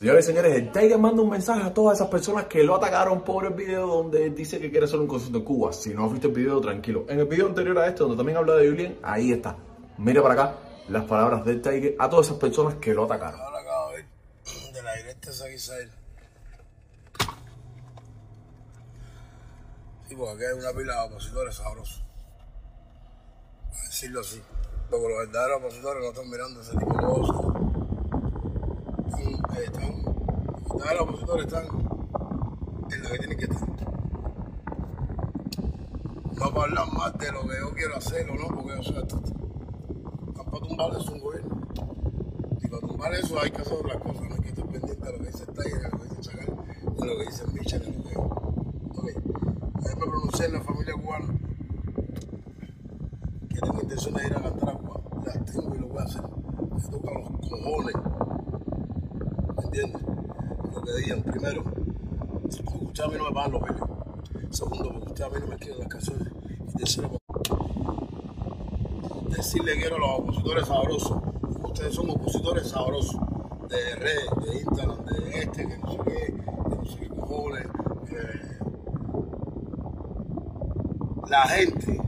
Señores y señores, el Tiger manda un mensaje a todas esas personas que lo atacaron por el video donde dice que quiere hacer un concierto en Cuba. Si no has visto el video, tranquilo. En el video anterior a este, donde también habla de Julien, ahí está. Mira para acá las palabras del Tiger a todas esas personas que lo atacaron. De la directa esa. Sí, porque aquí hay una pila de opositores sabrosos. Para decirlo así. Porque los verdaderos opositores no están mirando ese tipo de cosas. Eh, están, los opositores están en lo que tienen que estar. No para hablar más de lo que yo quiero hacer o no, porque yo soy artista. Están para tumbar eso un gobierno. Y para tumbar eso hay que hacer otras cosas, no hay que estar pendiente de lo que dice Tiger, de lo que dice Chacal, de lo que dice Michel, de lo que... Ok, me pronuncié en la familia cubana que tengo intención de ir a cantar a Cuba, las tengo y lo voy a hacer. Me toca los cojones. Lo que digan, primero, porque ustedes a mí no me pagan los bellos. Segundo, porque ustedes a mí no me escriben las canciones. Y tercero, decirle quiero a los opositores sabrosos. Ustedes son opositores sabrosos. De red, de Instagram, de este, que no sé qué, que no sé qué cojones. que- La gente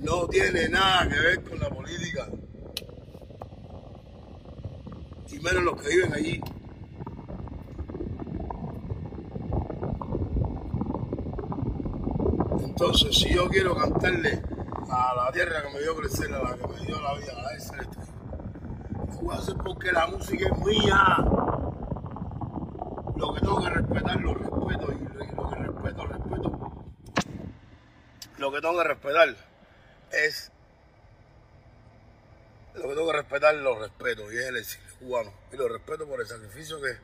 no tiene nada que ver con la política. Y menos los que viven allí. Entonces, si yo quiero cantarle a la tierra que me dio crecer, a la que me dio la vida, a ese celeste, lo voy a hacer porque la música es mía. Lo que tengo que respetar, lo respeto. Y lo, y lo que respeto, respeto. Lo que tengo que respetar es. Lo que tengo que respetar, lo respeto. Y es el exilio cubano. Y lo respeto por el sacrificio que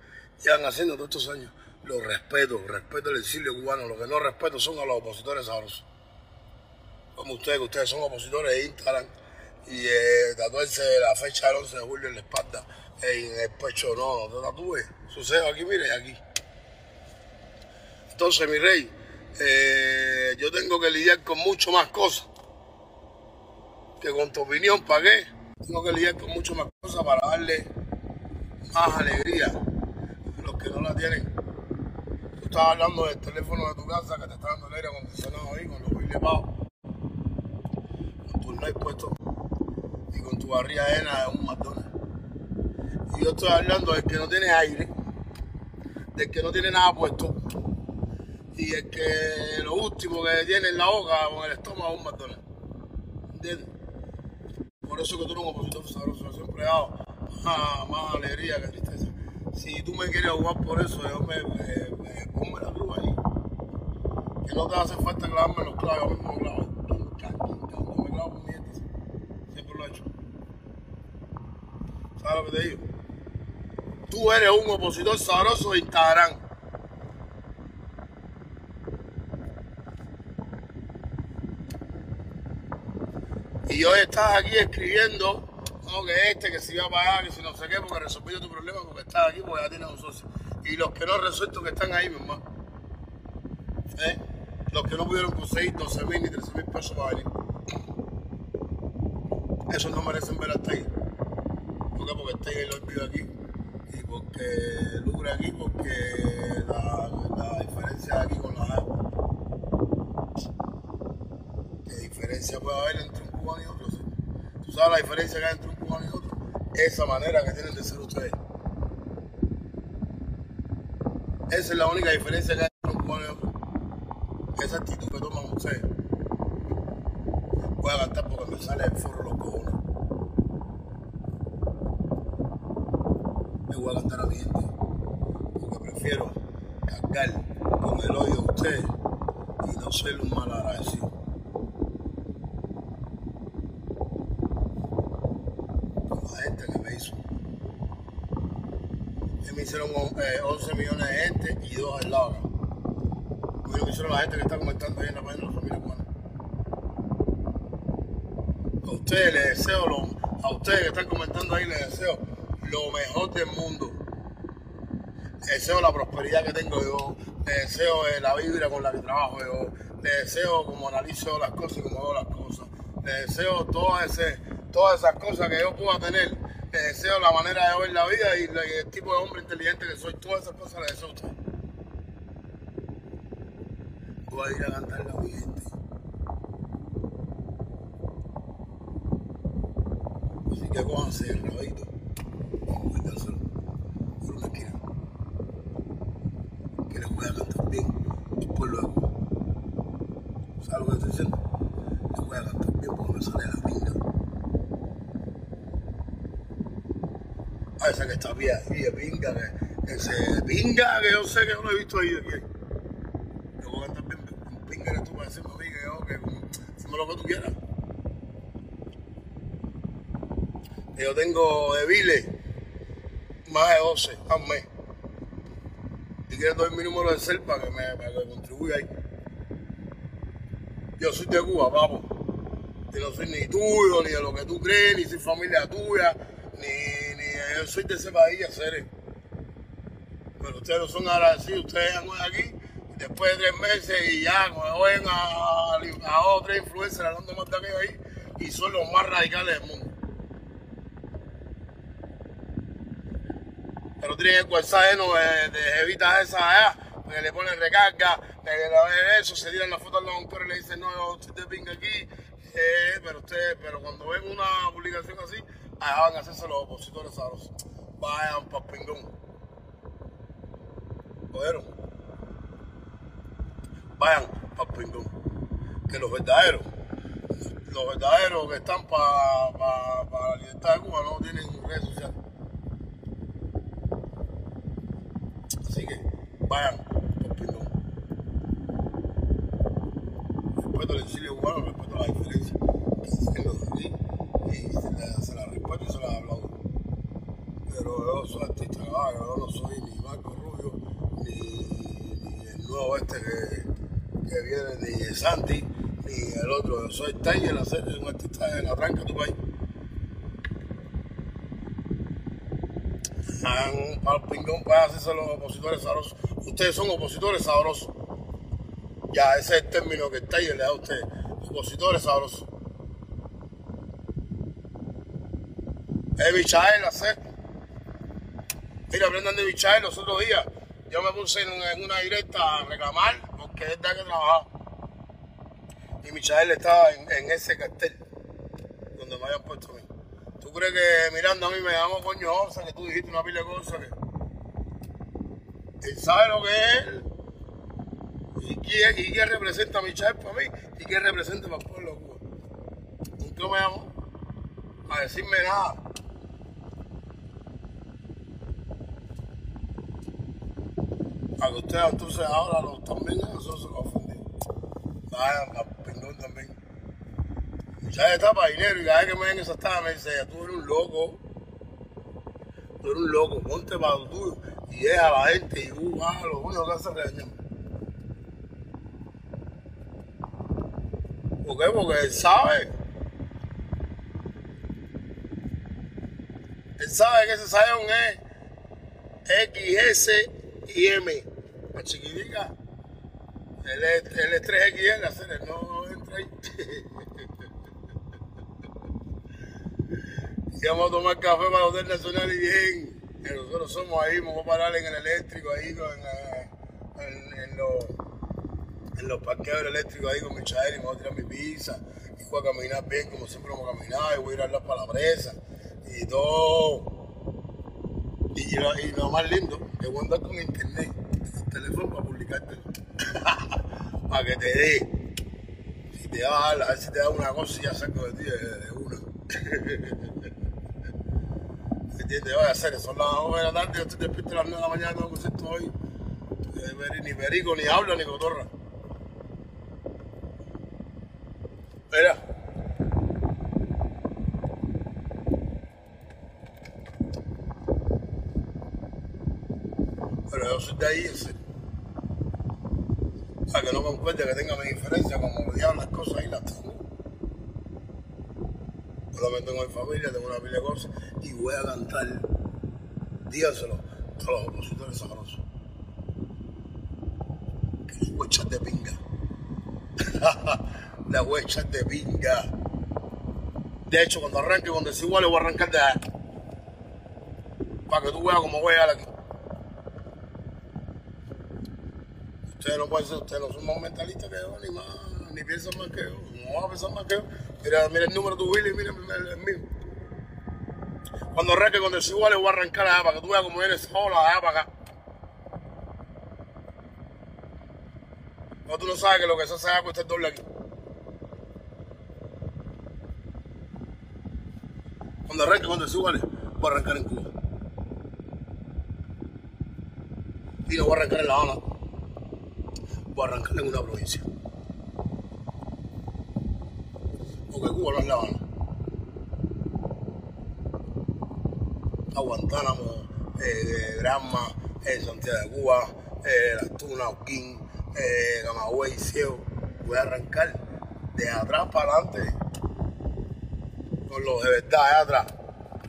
llevan haciendo todos estos años. Lo respeto, respeto el exilio cubano. Lo que no respeto son a los opositores sabrosos. Como ustedes, que ustedes son opositores de Instagram y eh, tatuarse la fecha del 11 de julio en la espalda, en el pecho, no, no te tatúes. Sucede aquí, mire, aquí. Entonces, mi rey, eh, yo tengo que lidiar con mucho más cosas que con tu opinión, ¿para qué? Tengo que lidiar con mucho más cosas para darle más alegría los que no la tienen. Tú estabas hablando del teléfono de tu casa que te está dando el aire acondicionado ahí con los biles bajos, con tu night puesto y con tu barriga llena de un McDonald's. Y yo estoy hablando del que no tiene aire, del que no tiene nada puesto y el que lo último que tiene en la boca o en el estómago es un McDonald's. ¿Entiendes? Por eso que tú eres un opositor sabroso, siempre he dado más, más alegría que tristeza. Si tú me quieres jugar por eso, yo me, me, me ponme la cruz ahí. Que no te hace falta clavarme los clavos, yo mismo clavo. Yo me clavo mi dientes. Siempre lo he hecho. ¿Sabes lo que te digo? Tú eres un opositor sabroso de Instagram. Y hoy estás aquí escribiendo, que este, que si va a pagar, que si no sé qué, porque resolvió tu problema, porque estás aquí, porque ya tienes un socio. Y los que no resuelto que están ahí, mi hermano. ¿Eh? Los que no pudieron conseguir 12 mil ni 13 mil pesos para venir. Esos no merecen ver al Tiger. ¿Por qué? Porque Tiger lo vive aquí. Y porque lucra aquí, porque la, diferencia aquí con la ¿Qué diferencia puede haber entre un cubano y otro? ¿Tú sabes la diferencia que hay entre un cubano y otro? Esa manera que tienen de ser ustedes. Esa es la única diferencia que hay entre un y. Esa actitud que toman ustedes. Voy a cantar porque me sale el forro los cojones. Me voy a cantar a mi. Porque prefiero cargar con el odio de ustedes y no ser un mal agradecido. con la gente que me hizo. Que me hicieron eh, 11 millones de gente y dos al lado. Lo que hicieron la gente que está comentando ahí en la página de la familia. A ustedes les deseo, a ustedes que están comentando ahí, les deseo lo mejor del mundo. Les deseo la prosperidad que tengo yo, les deseo eh, la vibra con la que trabajo yo, les deseo como analizo las cosas y como hago las cosas, les deseo todo ese, todas esas cosas que yo pueda tener le deseo la manera de ver la vida y, el tipo de hombre inteligente que soy. Todas esas cosas le deseo a usted. Voy a ir a cantar la gente. Así que cójanse el rabito. y métanselo por una esquina. Que les voy a cantar bien después luego. ¿Sabes lo que estoy diciendo? Les voy a cantar bien porque me sale la pinga. Ah, esa que está bien ahí de pinga, que, que se pinga, que yo sé que no lo he visto ahí de aquí. Yo voy a cantar bien con pinga que tú vas a mí que yo, que haceme lo que tú quieras. Yo tengo de más de 12 al mes. Si quieres doy mi número de cel para que me, contribuya ahí. Yo soy de Cuba, papo. Yo no soy ni tuyo, ni de lo que tú crees, ni soy familia tuya, ni yo soy de país, hacer. Pero ustedes no son agradecidos, ustedes han aquí después de tres meses y ya ven a, a otra influencer hablando más de aquello ahí y son los más radicales del mundo. Pero tienen el lleno de, de jevitas esas allá, que le ponen recarga, ven eso, se tiran la foto al lado y le dicen, no, estoy de pinga aquí, eh, pero ustedes, pero cuando ven una publicación así, van a hacerse los opositores sabrosos. Vayan para pingón. ¿Oyeron? Vayan para pingón. Que los verdaderos, los verdaderos que están para pa, pa la libertad de Cuba no tienen redes sociales. Así que vayan por pingón. Respeto al exilio cubano, respeto a la diferencia. Y se la, respeto y se la aplaudo. Pero yo soy artista, ¿no? yo no soy ni Marco Rubio, ni, el nuevo este que, que viene, ni el Santi, ni el otro. Yo soy Taller, un artista de la tranca de tu país. El pingón para hacerse los opositores sabrosos. Ustedes son opositores sabrosos. Ya, ese es el término que Taller le da a ustedes. Opositores sabrosos. Es Michael, hacer. Mira, aprendan de Michael los otros días. Yo me puse en, una directa a reclamar porque es de que trabajaba. Y Michael estaba en, ese cartel donde me habían puesto a mí. ¿Tú crees que mirando a mí me llamó coño onza que tú dijiste una pila de cosas que. Él sabe lo que es él. ¿Y quién, y quién representa a Michael para mí? ¿Y quién representa para el pueblo de me llamó a decirme nada. A que ustedes entonces ahora los también eso se lo ofendido. Vayan a pingón también. Ya está para dinero y cada vez que me ven esa estaba me dice, tú eres un loco. Tú eres un loco, ponte para lo tuyo y deja a la gente y tú vas lo único que hace regañarme. ¿Por qué? Porque él sabe. Él sabe que ese sayón es X, S y M. La chiquitica. Él es, él es 3XL, hacer él no entra ahí. y vamos a tomar café para el Hotel Nacional y bien. Que nosotros somos ahí, vamos a parar en el eléctrico ahí, eh, en, los, en los eléctricos ahí con mi chael y me voy a tirar mi pizza. Y voy a caminar bien como siempre hemos caminado y voy a ir a hablar para y todo. Y, lo- más lindo, que voy a andar con internet, teléfono para publicártelo. para que te dé. Si te va a dar, a ver si te da una cosa y ya saco de ti de, de una. ¿Entiendes? Voy a hacer, son las 9 de la tarde, yo estoy despierto a las 9 de la mañana, tengo todo hoy. Eh, Ni perico, ni habla, ni cotorra. Mira. Pero yo soy de ahí, serio. Para que no concuerde que tenga mi diferencia, como me digan las cosas ahí las tengo. Yo también tengo mi familia, tengo una pila de cosas y voy a cantar, díganselo a los opositores sabrosos. Que les voy a echar de pinga. les voy a echar de pinga. De hecho, cuando arranque con desigual, le voy a arrancar de para que tú veas cómo voy a llegar Ustedes no pueden ser, ustedes no son más mentalistas que yo, ni más, ni piensan más que yo, no van a pensar más que yo. Mira, mira el número de tu Willy, mira el, mío. Cuando arranque con el igual voy a arrancar allá para que tú veas cómo viene sola allá para. No, tú no sabes que lo que se hace allá cuesta el doble aquí. Cuando arranque con el igual voy a arrancar en Cuba. Y no voy a arrancar en La Habana. Arrancar en una provincia. Porque Cuba no es La Habana. Guantánamo, eh, Granma, eh, Santiago de Cuba, eh, Las Tunas, Oquín, eh, Camagüey, Ciego. Voy a arrancar de atrás para adelante, con los de verdad de atrás,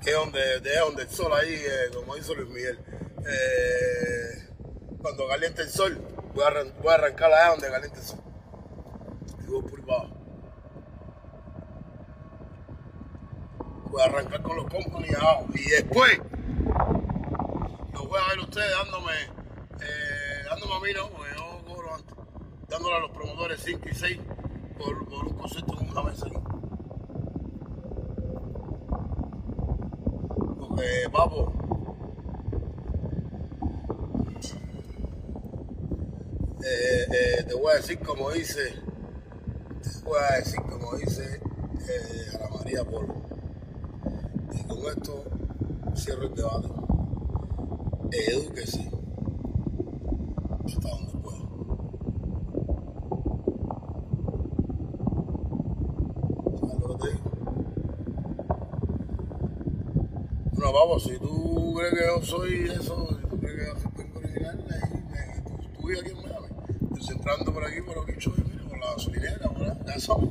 que es donde, de donde el sol ahí, eh, como dice Luis Miguel. Eh, cuando caliente el sol, voy a, voy a arrancar allá donde caliente el sol. Y voy por abajo. voy a arrancar con los company abajo. Y después, los voy a ver ustedes dándome, eh, dándome a mí, no, porque yo cobro antes, dándole a los promotores 5 y 6 por, por un concepto en una mesa. Porque, papo, eh, eh, te voy a decir como dice, te voy a decir como dice eh, Ana María Polo. Y con esto cierro el debate. Edúquese hasta donde pueda. ¿Sabes vamos, si tú crees que yo soy eso, si tú crees que yo soy penco original, tú, tú aquí en entrando por aquí, por aquí, choy, mira, por la gasolinera, por la, sabes.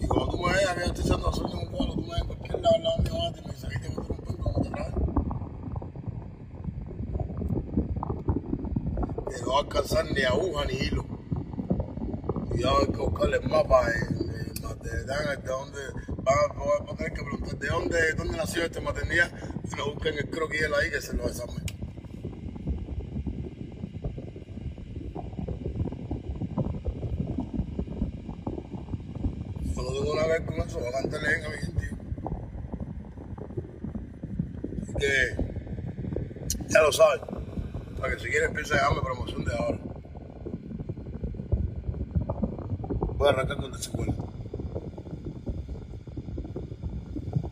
Y cuando tú me que yo estoy echando gasolina en un cuadro, tú me ves en cualquier lado, al lado mío, bate y me dices, ahí te meto un penco, como te traes. Que no va a alcanzar ni aguja ni hilo. Y ya hay que buscarle el mapa en maternidad, de dónde, van a, tener que preguntar de dónde, dónde nació esta maternidad y nos busquen el croquis ahí que se lo desarme. Con eso, voy a cantarle bien a mi gente. Así que, ya lo sabes. Para que si quieres empieza a darme promoción de ahora. Voy a arrancar con desecuela.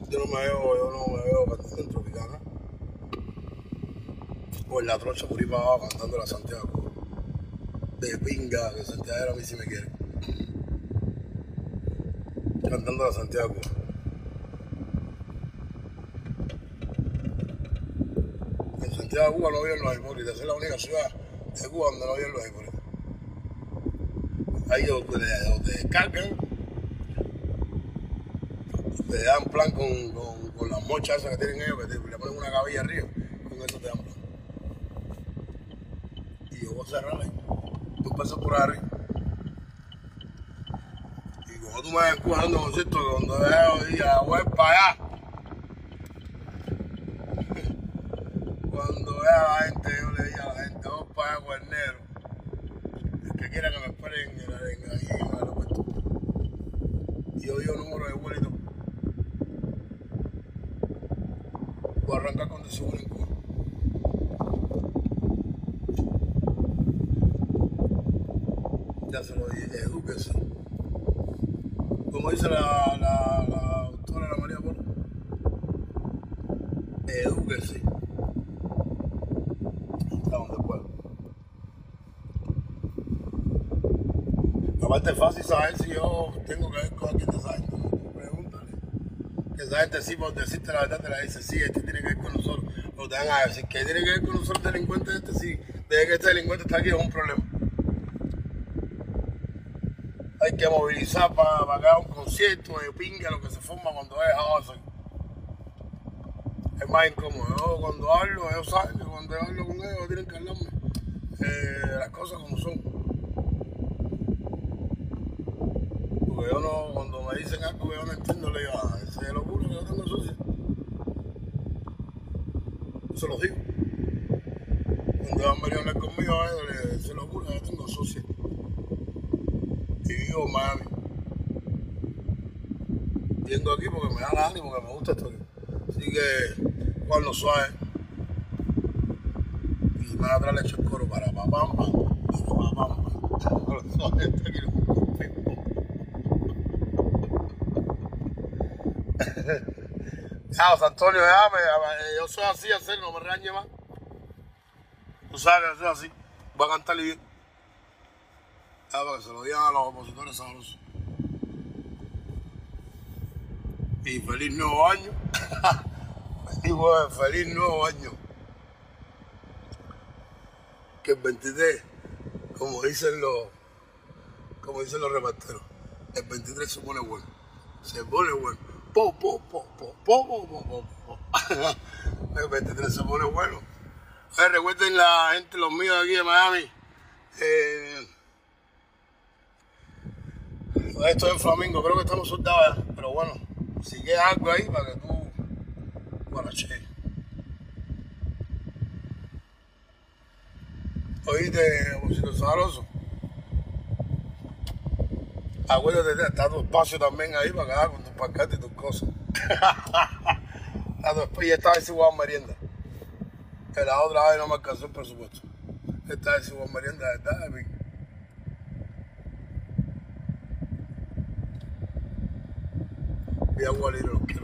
Yo no me veo, yo no me veo cantando en Tropicana. O en la trocha por para abajo cantando la Santiago. De pinga, que Santiago a mí sí me quiere. Cantando la Santiago. En Santiago Cuba no viven los hipócritas, es la única ciudad de Cuba donde no viven los hipócritas. Ahí donde, donde descargan, te dan plan con, con, con las mochas esas que tienen ellos, que te, le ponen una cabilla arriba, con eso te dan plan. Y yo voy a cerrar ahí. Tú pasas por arriba. Cuando tú me empujando concierto, cuando veo día, voy para allá. Cuando vea a la gente, yo le digo a la gente, vamos para allá con el que quiera que me espere en el, en, ahí en el aeropuerto. Yo digo número de vuelo y. Voy a arrancar con deseguro en Cuba. Ya se lo dije, edúquese. Como dice la, la, la María Polo, edúquese. Hasta donde pueda. Aparte es fácil saber si yo tengo que ver con alguien de esa gente. Pregúntale. Que esa gente sí, por decirte la verdad, te la dice, sí, este tiene que ver con nosotros. O te van a decir que tiene que ver con nosotros, delincuente este, sí. Desde que este delincuente está aquí es un problema. Hay que movilizar para pagar un concierto de pinga, lo que se forma cuando es Hawái. Es más incómodo. Yo cuando hablo, ellos saben que cuando yo hablo con ellos tienen que hablarme eh, las cosas como son. Porque yo no, cuando me dicen algo que yo no entiendo, le digo, ah, ese es locura que yo tengo sucio. se los digo. Cuando van a venir a hablar conmigo, eh, se lo juro, yo tengo socio. Digo, mami, vengo aquí porque me da la ánimo, porque me gusta esto. Así que, cuando suave. Y me va a traer leche el coro para papá, para papá, para suave, aquí. Ya, Antonio, ya, me, yo soy así, hacer, no me regañe más. Tú sabes que soy así. Voy a cantar y bien. Ya, para que se lo digan a los opositores sabrosos. Y feliz nuevo año. feliz, feliz nuevo año. Que el 23, como dicen los, como dicen los reparteros, el 23 se pone bueno. Se pone bueno po, po, po, po, po, po, po. El 23 se pone bueno. Recuerden la gente, los míos aquí de Miami. Eh, esto es Flamingo, creo que estamos soldados. Pero bueno, si queda algo ahí para que tú. Bueno, che. Oíste, Josito Sabroso. Acuérdate, está tu espacio también ahí para quedar con tus pancartas y tus cosas. y esta vez igual merienda. Que la otra vez no me alcanzó el presupuesto. Esta vez igual merienda, ¿verdad? Voy a los quiero.